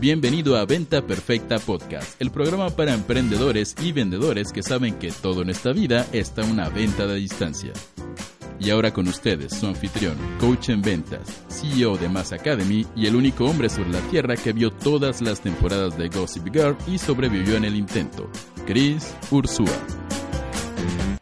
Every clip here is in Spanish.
Bienvenido a Venta Perfecta Podcast, el programa para emprendedores y vendedores que saben que todo en esta vida está una venta de distancia. Y ahora con ustedes, su anfitrión, coach en ventas, CEO de Mass Academy y el único hombre sobre la tierra que vio todas las temporadas de Gossip Girl y sobrevivió en el intento, Chris Ursúa.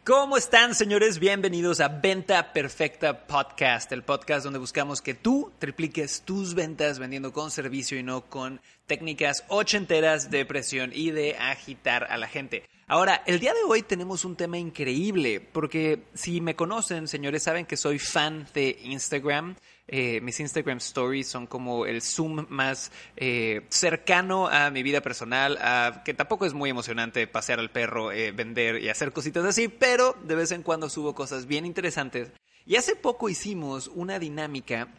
¿Cómo están, señores? Bienvenidos a Venta Perfecta Podcast, el podcast donde buscamos que tú tripliques tus ventas vendiendo con servicio y no con técnicas ochenteras de presión y de agitar a la gente. Ahora, el día de hoy tenemos un tema increíble, porque si me conocen, señores, saben que soy fan de Instagram. Eh, mis Instagram stories son como el zoom más eh, cercano a mi vida personal, que tampoco es muy emocionante pasear al perro, eh, vender y hacer cositas así, pero de vez en cuando subo cosas bien interesantes. Y hace poco hicimos una dinámica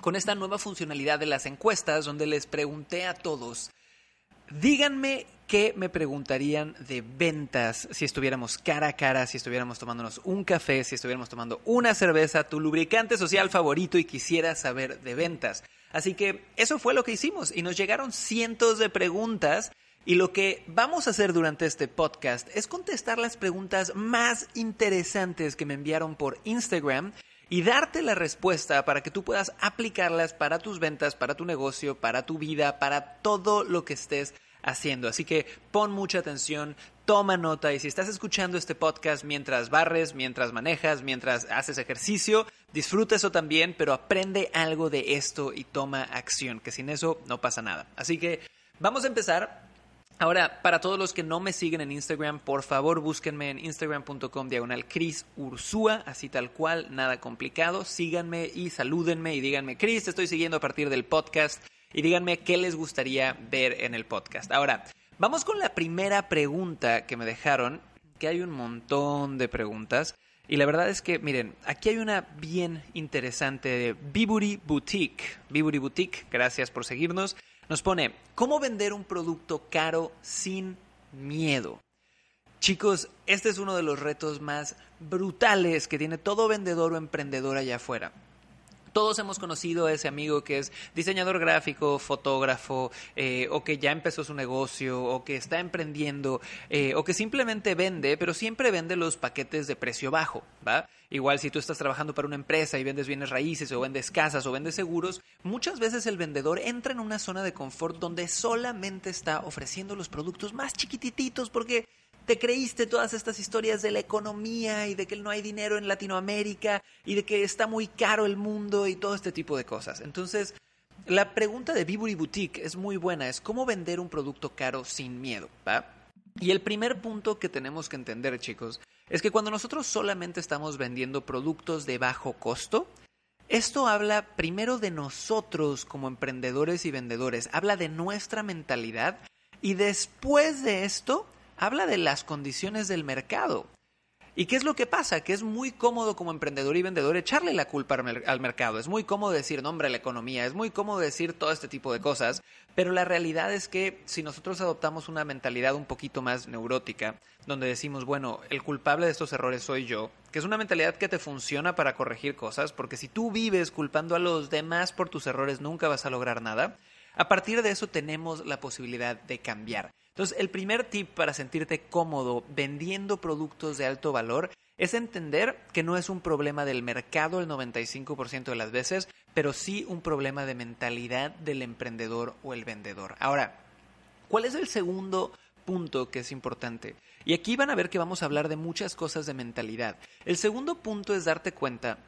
con esta nueva funcionalidad de las encuestas donde les pregunté a todos, díganme ¿Qué me preguntarían de ventas si estuviéramos cara a cara, si estuviéramos tomándonos un café, si estuviéramos tomando una cerveza, tu lubricante social favorito y quisiera saber de ventas? Así que eso fue lo que hicimos y nos llegaron cientos de preguntas y lo que vamos a hacer durante este podcast es contestar las preguntas más interesantes que me enviaron por Instagram y darte la respuesta para que tú puedas aplicarlas para tus ventas, para tu negocio, para tu vida, para todo lo que estés haciendo. Así que pon mucha atención, toma nota y si estás escuchando este podcast mientras barres, mientras manejas, mientras haces ejercicio, disfruta eso también, pero aprende algo de esto y toma acción, que sin eso no pasa nada. Así que vamos a empezar. Ahora, para todos los que no me siguen en Instagram, por favor búsquenme en instagram.com diagonal Cris Ursúa, así tal cual, nada complicado. Síganme y salúdenme y díganme, Cris, te estoy siguiendo a partir del podcast y díganme qué les gustaría ver en el podcast. Ahora, vamos con la primera pregunta que me dejaron, que hay un montón de preguntas. Y la verdad es que, miren, aquí hay una bien interesante de Biburi Boutique. Biburi Boutique, gracias por seguirnos. Nos pone, ¿cómo vender un producto caro sin miedo? Chicos, este es uno de los retos más brutales que tiene todo vendedor o emprendedor allá afuera. Todos hemos conocido a ese amigo que es diseñador gráfico, fotógrafo, eh, o que ya empezó su negocio, o que está emprendiendo, eh, o que simplemente vende, pero siempre vende los paquetes de precio bajo, ¿va? Igual si tú estás trabajando para una empresa y vendes bienes raíces, o vendes casas, o vendes seguros, muchas veces el vendedor entra en una zona de confort donde solamente está ofreciendo los productos más chiquititos porque te creíste todas estas historias de la economía y de que no hay dinero en Latinoamérica y de que está muy caro el mundo y todo este tipo de cosas. Entonces, la pregunta de Biburi Boutique es muy buena, es cómo vender un producto caro sin miedo. Y el primer punto que tenemos que entender, chicos, es que cuando nosotros solamente estamos vendiendo productos de bajo costo, esto habla primero de nosotros como emprendedores y vendedores, habla de nuestra mentalidad y después de esto habla de las condiciones del mercado. ¿Y qué es lo que pasa? Que es muy cómodo como emprendedor y vendedor echarle la culpa al mercado. Es muy cómodo decir nombre a la economía, es muy cómodo decir todo este tipo de cosas, pero la realidad es que si nosotros adoptamos una mentalidad un poquito más neurótica, donde decimos, bueno, el culpable de estos errores soy yo, que es una mentalidad que te funciona para corregir cosas, porque si tú vives culpando a los demás por tus errores nunca vas a lograr nada, a partir de eso tenemos la posibilidad de cambiar. Entonces, el primer tip para sentirte cómodo vendiendo productos de alto valor es entender que no es un problema del mercado el 95% de las veces, pero sí un problema de mentalidad del emprendedor o el vendedor. Ahora, ¿cuál es el segundo punto que es importante? Y aquí van a ver que vamos a hablar de muchas cosas de mentalidad. El segundo punto es darte cuenta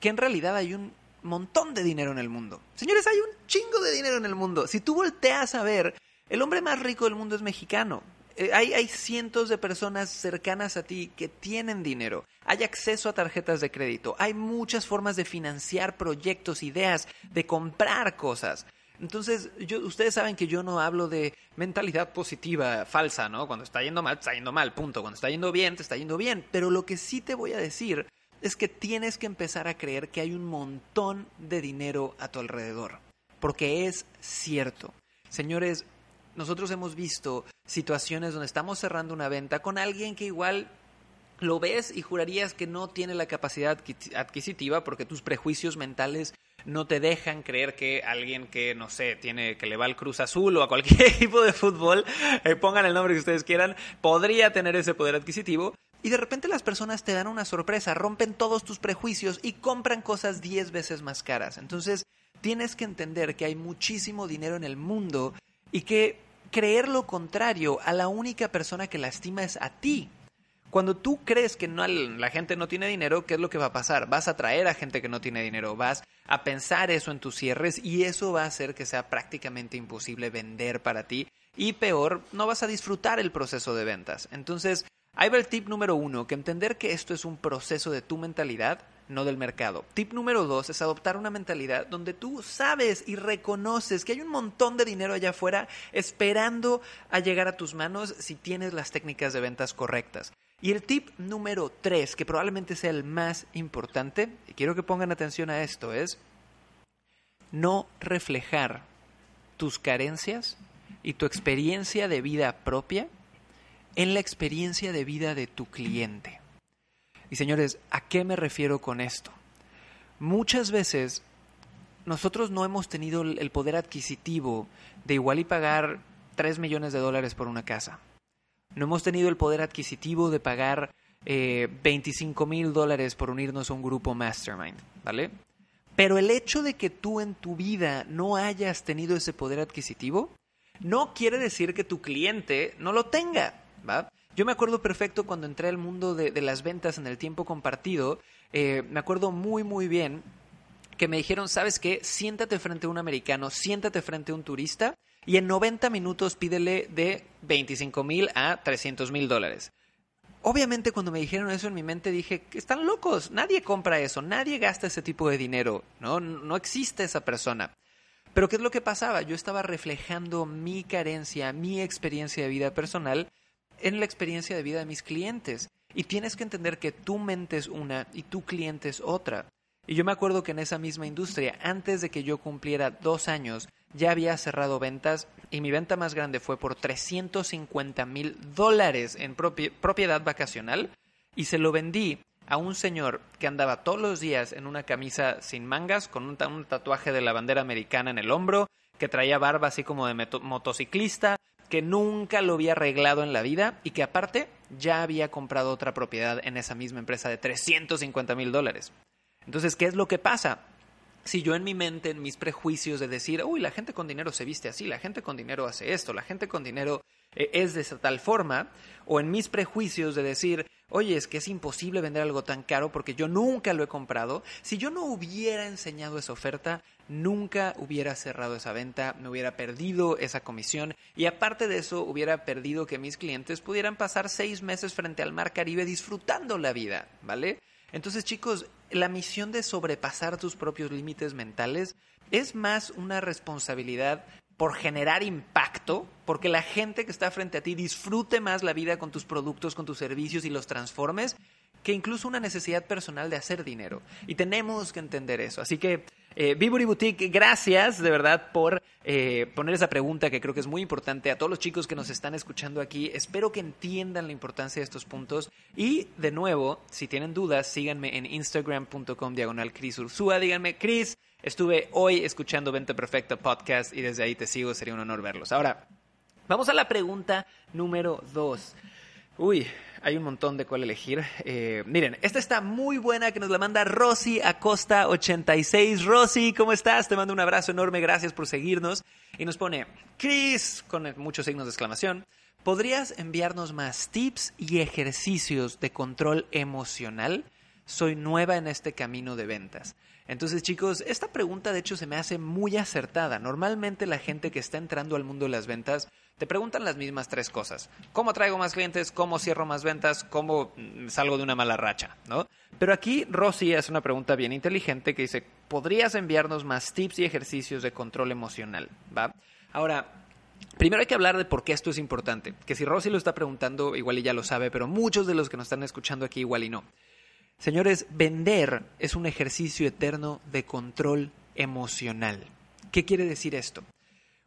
que en realidad hay un montón de dinero en el mundo. Señores, hay un chingo de dinero en el mundo. Si tú volteas a ver el hombre más rico del mundo es mexicano. Eh, hay, hay, cientos de personas cercanas a ti que tienen dinero. Hay acceso a tarjetas de crédito. Hay muchas formas de financiar proyectos, ideas, de comprar cosas. Entonces, yo, ustedes saben que yo no hablo de mentalidad positiva falsa, ¿no? Cuando está yendo mal, está yendo mal, punto. Cuando está yendo bien, te está yendo bien. Pero lo que sí te voy a decir es que tienes que empezar a creer que hay un montón de dinero a tu alrededor. Porque es cierto. Señores, nosotros hemos visto situaciones donde estamos cerrando una venta con alguien que igual lo ves y jurarías que no tiene la capacidad adquisitiva porque tus prejuicios mentales no te dejan creer que alguien que, no sé, tiene que le va al Cruz Azul o a cualquier equipo de fútbol, eh, pongan el nombre que ustedes quieran, podría tener ese poder adquisitivo. Y de repente las personas te dan una sorpresa, rompen todos tus prejuicios y compran cosas 10 veces más caras. Entonces, tienes que entender que hay muchísimo dinero en el mundo y que creer lo contrario a la única persona que lastima es a ti. Cuando tú crees que no, la gente no tiene dinero, ¿qué es lo que va a pasar? Vas a atraer a gente que no tiene dinero, vas a pensar eso en tus cierres y eso va a hacer que sea prácticamente imposible vender para ti y peor, no vas a disfrutar el proceso de ventas. Entonces, ahí va el tip número uno, que entender que esto es un proceso de tu mentalidad, no del mercado. Tip número dos es adoptar una mentalidad donde tú sabes y reconoces que hay un montón de dinero allá afuera esperando a llegar a tus manos si tienes las técnicas de ventas correctas. Y el tip número tres, que probablemente sea el más importante, y quiero que pongan atención a esto, es no reflejar tus carencias y tu experiencia de vida propia en la experiencia de vida de tu cliente. Y señores, ¿a qué me refiero con esto? Muchas veces nosotros no hemos tenido el poder adquisitivo de igual y pagar 3 millones de dólares por una casa no hemos tenido el poder adquisitivo de pagar 25 eh, mil dólares por unirnos a un grupo mastermind, ¿vale? Pero el hecho de que tú en tu vida no hayas tenido ese poder adquisitivo no quiere decir que tu cliente no lo tenga, Yo me acuerdo perfecto cuando entré al mundo de, las ventas en el tiempo compartido, eh, me acuerdo muy muy bien que me dijeron, ¿sabes qué? Siéntate frente a un americano, siéntate frente a un turista y en 90 minutos pídele de 25 mil a 300 mil dólares. Obviamente cuando me dijeron eso en mi mente dije, están locos, nadie compra eso, nadie gasta ese tipo de dinero, ¿no? No existe esa persona. Pero ¿qué es lo que pasaba? Yo estaba reflejando mi carencia, mi experiencia de vida personal en la experiencia de vida de mis clientes. Y tienes que entender que tu mente es una y tu cliente es otra. Y yo me acuerdo que en esa misma industria, antes de que yo cumpliera dos años, ya había cerrado ventas y mi venta más grande fue por 350 mil dólares en propiedad vacacional y se lo vendí a un señor que andaba todos los días en una camisa sin mangas, con un, tatuaje de la bandera americana en el hombro, que traía barba así como de motociclista, que nunca lo había arreglado en la vida y que aparte ya había comprado otra propiedad en esa misma empresa de 350 mil dólares. Entonces, ¿qué es lo que pasa? si yo en mi mente, en mis prejuicios de decir, uy, la gente con dinero se viste así, la gente con dinero hace esto, la gente con dinero eh, es de esa tal forma, o en mis prejuicios de decir, oye, es que es imposible vender algo tan caro porque yo nunca lo he comprado, si yo no hubiera enseñado esa oferta, nunca hubiera cerrado esa venta, me hubiera perdido esa comisión y aparte de eso hubiera perdido que mis clientes pudieran pasar seis meses frente al mar Caribe disfrutando la vida, ¿vale? Entonces, chicos, la misión de sobrepasar tus propios límites mentales es más una responsabilidad por generar impacto, porque la gente que está frente a ti disfrute más la vida con tus productos, con tus servicios y los transformes, que incluso una necesidad personal de hacer dinero. Y tenemos que entender eso. Así que eh, Boutique, gracias de verdad por eh, poner esa pregunta que creo que es muy importante a todos los chicos que nos están escuchando aquí. Espero que entiendan la importancia de estos puntos. Y de nuevo, si tienen dudas, síganme en instagram.com diagonal Cris. Díganme, Cris, estuve hoy escuchando Venta Perfecta podcast y desde ahí te sigo. Sería un honor verlos. Ahora, vamos a la pregunta número dos. Uy, hay un montón de cuál elegir. Eh, miren, esta está muy buena que nos la manda Rosy Acosta 86. Rosy, ¿cómo estás? Te mando un abrazo enorme, gracias por seguirnos. Y nos pone, Chris, con muchos signos de exclamación, ¿podrías enviarnos más tips y ejercicios de control emocional? Soy nueva en este camino de ventas. Entonces, chicos, esta pregunta de hecho se me hace muy acertada. Normalmente la gente que está entrando al mundo de las ventas te preguntan las mismas tres cosas. ¿Cómo traigo más clientes? ¿Cómo cierro más ventas? ¿Cómo mm, salgo de una mala racha? ¿no? Pero aquí Rosy hace una pregunta bien inteligente que dice, ¿podrías enviarnos más tips y ejercicios de control emocional? ¿Va? Ahora, Primero hay que hablar de por qué esto es importante. Que si Rosy lo está preguntando, igual y ya lo sabe, pero muchos de los que nos están escuchando aquí igual y no. Señores, vender es un ejercicio eterno de control emocional. ¿Qué quiere decir esto?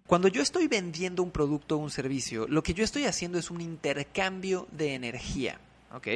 Cuando yo estoy vendiendo un producto o un servicio, lo que yo estoy haciendo es un intercambio de energía. ¿ok?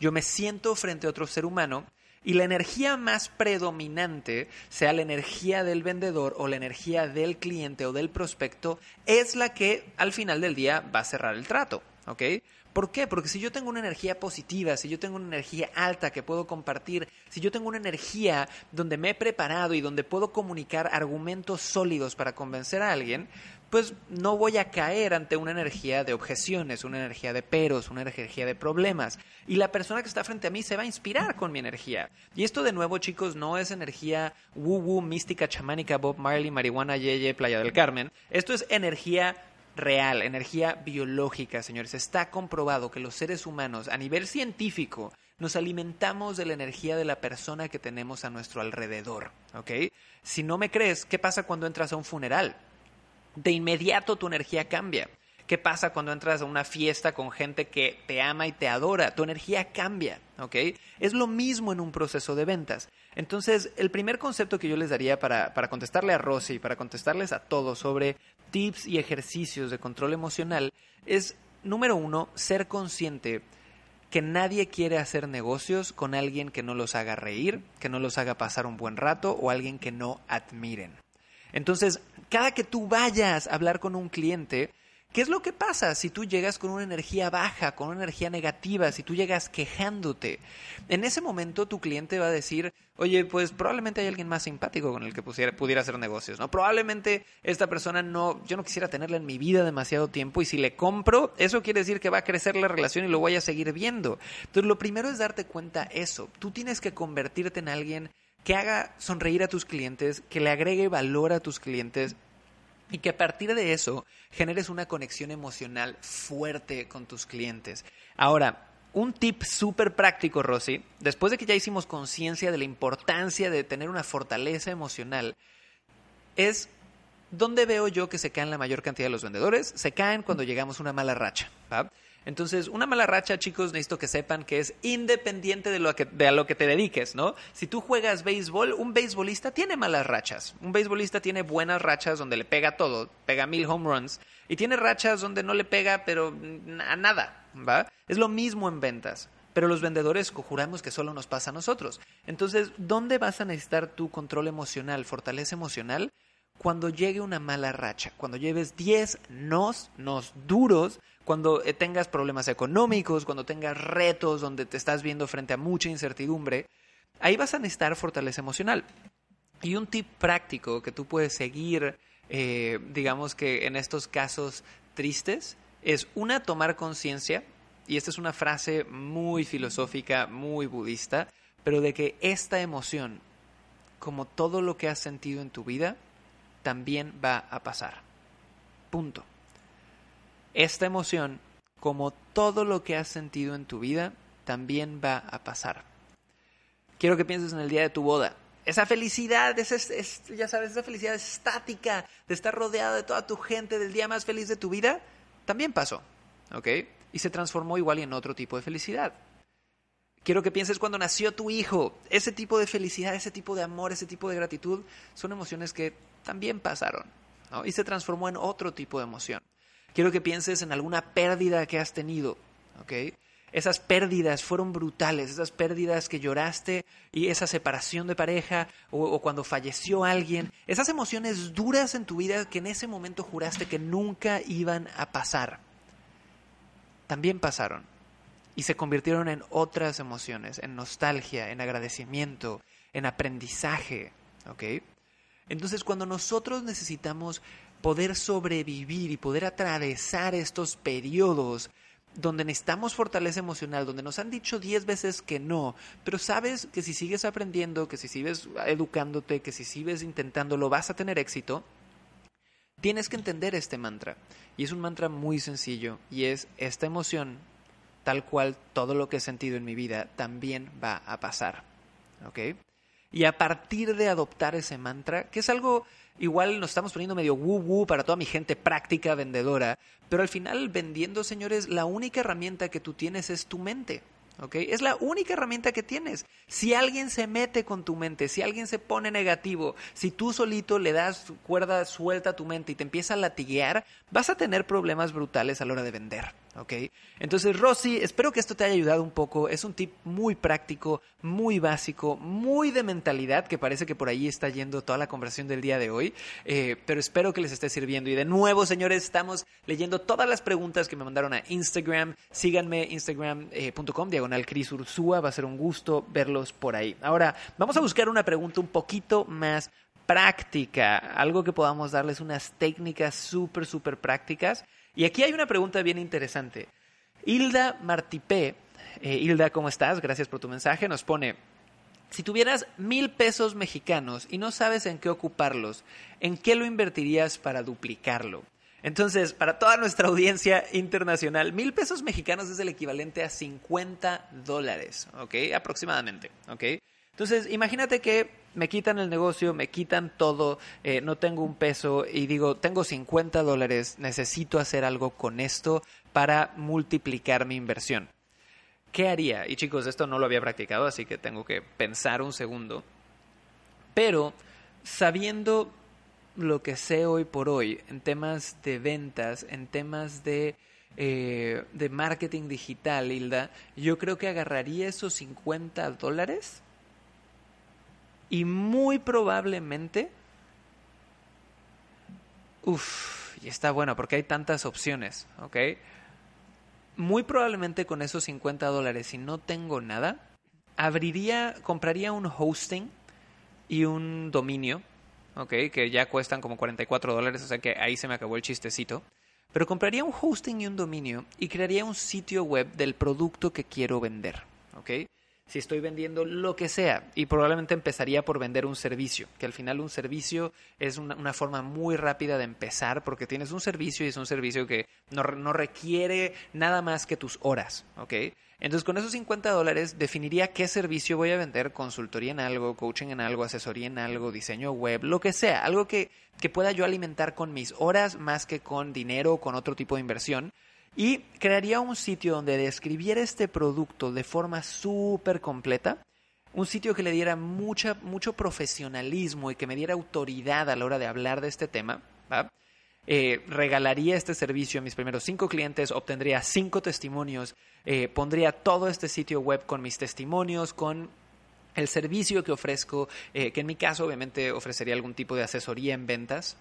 Yo me siento frente a otro ser humano y la energía más predominante, sea la energía del vendedor o la energía del cliente o del prospecto, es la que al final del día va a cerrar el trato. ¿Ok? ¿Por qué? Porque si yo tengo una energía positiva, si yo tengo una energía alta que puedo compartir, si yo tengo una energía donde me he preparado y donde puedo comunicar argumentos sólidos para convencer a alguien, pues no voy a caer ante una energía de objeciones, una energía de peros, una energía de problemas. Y la persona que está frente a mí se va a inspirar con mi energía. Y esto de nuevo, chicos, no es energía woo-woo, mística, chamánica, Bob Marley, marihuana, yeye, Playa del Carmen. Esto es energía real, energía biológica, señores. Está comprobado que los seres humanos, a nivel científico, nos alimentamos de la energía de la persona que tenemos a nuestro alrededor. ¿Ok? Si no me crees, ¿qué pasa cuando entras a un funeral? De inmediato tu energía cambia. ¿Qué pasa cuando entras a una fiesta con gente que te ama y te adora? Tu energía cambia, ¿ok? Es lo mismo en un proceso de ventas. Entonces, el primer concepto que yo les daría para, para contestarle a Rosy, para contestarles a todos sobre tips y ejercicios de control emocional es, número uno, ser consciente que nadie quiere hacer negocios con alguien que no los haga reír, que no los haga pasar un buen rato o alguien que no admiren. Entonces, cada que tú vayas a hablar con un cliente, ¿Qué es lo que pasa si tú llegas con una energía baja, con una energía negativa, si tú llegas quejándote? En ese momento tu cliente va a decir, oye, pues probablemente hay alguien más simpático con el que pudiera hacer negocios, ¿no? Probablemente esta persona no, yo no quisiera tenerla en mi vida demasiado tiempo y si le compro, eso quiere decir que va a crecer la relación y lo voy a seguir viendo. Entonces lo primero es darte cuenta eso. Tú tienes que convertirte en alguien que haga sonreír a tus clientes, que le agregue valor a tus clientes y que a partir de eso generes una conexión emocional fuerte con tus clientes. Ahora, un tip súper práctico, Rosy, después de que ya hicimos conciencia de la importancia de tener una fortaleza emocional, es ¿dónde veo yo que se caen la mayor cantidad de los vendedores? Se caen cuando llegamos a una mala racha. ¿va? Entonces, una mala racha, chicos, necesito que sepan que es independiente de, lo que, de a lo que te dediques, ¿no? Si tú juegas béisbol, un beisbolista tiene malas rachas. Un beisbolista tiene buenas rachas donde le pega todo, pega mil home runs, y tiene rachas donde no le pega, pero a nada, ¿va? Es lo mismo en ventas. Pero los vendedores juramos que solo nos pasa a nosotros. Entonces, ¿dónde vas a necesitar tu control emocional, fortaleza emocional? Cuando llegue una mala racha, cuando lleves 10 nos, nos duros, cuando eh, tengas problemas económicos, cuando tengas retos donde te estás viendo frente a mucha incertidumbre, ahí vas a necesitar fortaleza emocional. Y un tip práctico que tú puedes seguir, eh, digamos que en estos casos tristes, es una, tomar conciencia, y esta es una frase muy filosófica, muy budista, pero de que esta emoción, como todo lo que has sentido en tu vida, también va a pasar. Punto. Esta emoción, como todo lo que has sentido en tu vida, también va a pasar. Quiero que pienses en el día de tu boda. Esa felicidad, esa, ya sabes, esa felicidad estática de estar rodeado de toda tu gente, del día más feliz de tu vida, también pasó. ¿Ok? Y se transformó igual en otro tipo de felicidad. Quiero que pienses cuando nació tu hijo. Ese tipo de felicidad, ese tipo de amor, ese tipo de gratitud son emociones que también pasaron. Y se transformó en otro tipo de emoción. Quiero que pienses en alguna pérdida que has tenido, ¿ok? Esas pérdidas fueron brutales, esas pérdidas que lloraste y esa separación de pareja o, cuando falleció alguien, esas emociones duras en tu vida que en ese momento juraste que nunca iban a pasar, también pasaron y se convirtieron en otras emociones, en nostalgia, en agradecimiento, en aprendizaje, ¿ok? Entonces cuando nosotros necesitamos poder sobrevivir y poder atravesar estos periodos donde necesitamos fortaleza emocional, donde nos han dicho diez veces que no, pero sabes que si sigues aprendiendo, que si sigues educándote, que si sigues intentándolo, vas a tener éxito, tienes que entender este mantra. Y es un mantra muy sencillo, y es esta emoción, tal cual todo lo que he sentido en mi vida, también va a pasar. ¿Ok? Y a partir de adoptar ese mantra, que es algo igual nos estamos poniendo medio woo woo para toda mi gente práctica vendedora, pero al final vendiendo, señores, la única herramienta que tú tienes es tu mente. ¿ok? Es la única herramienta que tienes. Si alguien se mete con tu mente, si alguien se pone negativo, si tú solito le das cuerda suelta a tu mente y te empieza a latiguear, vas a tener problemas brutales a la hora de vender. ¿Ok? Entonces, Rosy, espero que esto te haya ayudado un poco. Es un tip muy práctico, muy básico, muy de mentalidad, que parece que por ahí está yendo toda la conversación del día de hoy, eh, pero espero que les esté sirviendo. Y de nuevo, señores, estamos leyendo todas las preguntas que me mandaron a Instagram. Síganme, instagram.com, eh, Ursúa, va a ser un gusto verlos por ahí. Ahora, vamos a buscar una pregunta un poquito más práctica, algo que podamos darles unas técnicas súper, súper prácticas. Y aquí hay una pregunta bien interesante. Hilda Martipé, eh, Hilda, ¿cómo estás? Gracias por tu mensaje. Nos pone, si tuvieras mil pesos mexicanos y no sabes en qué ocuparlos, ¿en qué lo invertirías para duplicarlo? Entonces, para toda nuestra audiencia internacional, mil pesos mexicanos es el equivalente a 50 dólares, ¿ok? Aproximadamente, ¿ok? Entonces, imagínate que me quitan el negocio, me quitan todo, eh, no tengo un peso y digo, tengo 50 dólares, necesito hacer algo con esto para multiplicar mi inversión. ¿Qué haría? Y chicos, esto no lo había practicado, así que tengo que pensar un segundo. Pero sabiendo lo que sé hoy por hoy en temas de ventas, en temas de, eh, de marketing digital, Hilda, yo creo que agarraría esos 50 dólares y muy probablemente... Uf, y está bueno porque hay tantas opciones, ¿ok? Muy probablemente con esos 50 dólares, si no tengo nada, abriría, compraría un hosting y un dominio, ¿ok? Que ya cuestan como 44 dólares, o sea que ahí se me acabó el chistecito. Pero compraría un hosting y un dominio y crearía un sitio web del producto que quiero vender, ¿ok? Si estoy vendiendo lo que sea. Y probablemente empezaría por vender un servicio, que al final un servicio es una, forma muy rápida de empezar porque tienes un servicio y es un servicio que no, no requiere nada más que tus horas, ¿ok? Entonces con esos 50 dólares definiría qué servicio voy a vender, consultoría en algo, coaching en algo, asesoría en algo, diseño web, lo que sea, algo que, que pueda yo alimentar con mis horas más que con dinero o con otro tipo de inversión y crearía un sitio donde describiera este producto de forma súper completa, un sitio que le diera mucha, mucho profesionalismo y que me diera autoridad a la hora de hablar de este tema. Eh, regalaría este servicio a mis primeros cinco clientes, obtendría cinco testimonios, eh, pondría todo este sitio web con mis testimonios, con el servicio que ofrezco, eh, que en mi caso obviamente ofrecería algún tipo de asesoría en ventas.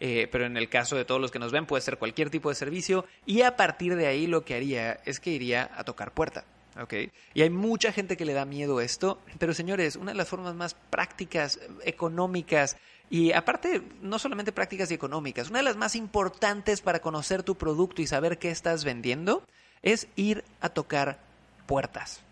Eh, pero en el caso de todos los que nos ven puede ser cualquier tipo de servicio y a partir de ahí lo que haría es que iría a tocar puerta. ¿okay? Y hay mucha gente que le da miedo esto, pero señores, una de las formas más prácticas, económicas y aparte no solamente prácticas y económicas, una de las más importantes para conocer tu producto y saber qué estás vendiendo es ir a tocar puertas.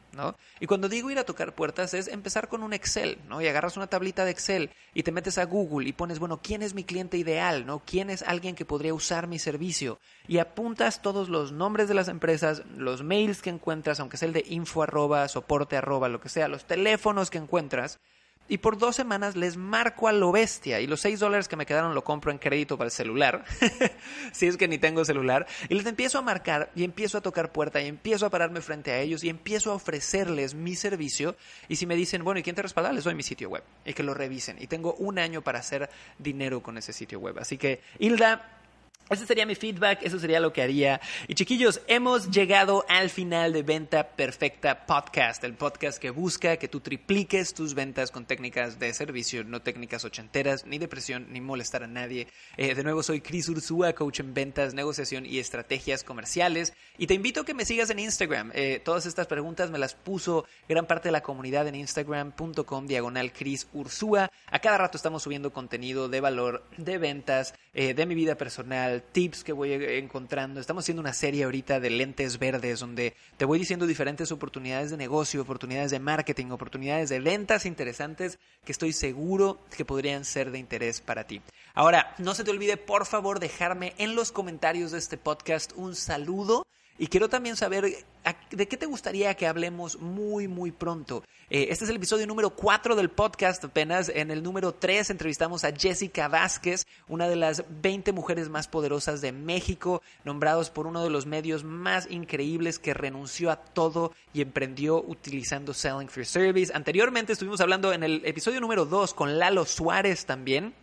Y cuando digo ir a tocar puertas es empezar con un Excel, ¿no? Y agarras una tablita de Excel y te metes a Google y pones, bueno, ¿quién es mi cliente ideal, ¿no? ¿Quién es alguien que podría usar mi servicio? Y apuntas todos los nombres de las empresas, los mails que encuentras, aunque sea el de info arroba, soporte arroba, lo que sea, los teléfonos que encuentras, y por dos semanas les marco a lo bestia y los seis dólares que me quedaron lo compro en crédito para el celular, si es que ni tengo celular, y les empiezo a marcar y empiezo a tocar puerta y empiezo a pararme frente a ellos y empiezo a ofrecerles mi servicio y si me dicen, bueno, ¿y quién te respalda? Les doy mi sitio web y que lo revisen y tengo un año para hacer dinero con ese sitio web. Así que, Hilda, ese sería mi feedback, eso sería lo que haría. Y chiquillos, hemos llegado al final de Venta Perfecta Podcast, el podcast que busca que tú tripliques tus ventas con técnicas de servicio, no técnicas ochenteras, ni depresión, ni molestar a nadie. Eh, de nuevo, soy Chris Ursúa, coach en ventas, negociación y estrategias comerciales. Y te invito a que me sigas en Instagram. Eh, todas estas preguntas me las puso gran parte de la comunidad en instagram.com diagonal Chris Ursúa. A cada rato estamos subiendo contenido de valor, de ventas, eh, de mi vida personal tips que voy encontrando. Estamos haciendo una serie ahorita de lentes verdes donde te voy diciendo diferentes oportunidades de negocio, oportunidades de marketing, oportunidades de ventas interesantes que estoy seguro que podrían ser de interés para ti. Ahora, no se te olvide por favor dejarme en los comentarios de este podcast un saludo y quiero también saber de qué te gustaría que hablemos muy, muy pronto. Eh, este es el episodio número 4 del podcast apenas. En el número 3 entrevistamos a Jessica Vázquez, una de las 20 mujeres más poderosas de México, nombrados por uno de los medios más increíbles que renunció a todo y emprendió utilizando Selling for Service. Anteriormente estuvimos hablando en el episodio número 2 con Lalo Suárez también,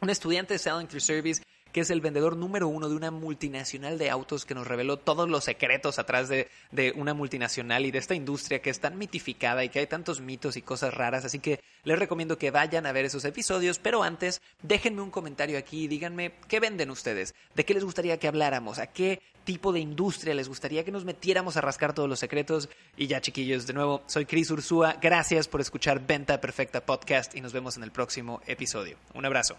un estudiante de Selling for Service que es el vendedor número uno de una multinacional de autos que nos reveló todos los secretos atrás de, de una multinacional y de esta industria que es tan mitificada y que hay tantos mitos y cosas raras. Así que les recomiendo que vayan a ver esos episodios, pero antes déjenme un comentario aquí y díganme qué venden ustedes, de qué les gustaría que habláramos, a qué tipo de industria les gustaría que nos metiéramos a rascar todos los secretos. Y ya chiquillos, de nuevo, soy Cris Ursúa, gracias por escuchar Venta Perfecta Podcast y nos vemos en el próximo episodio. Un abrazo.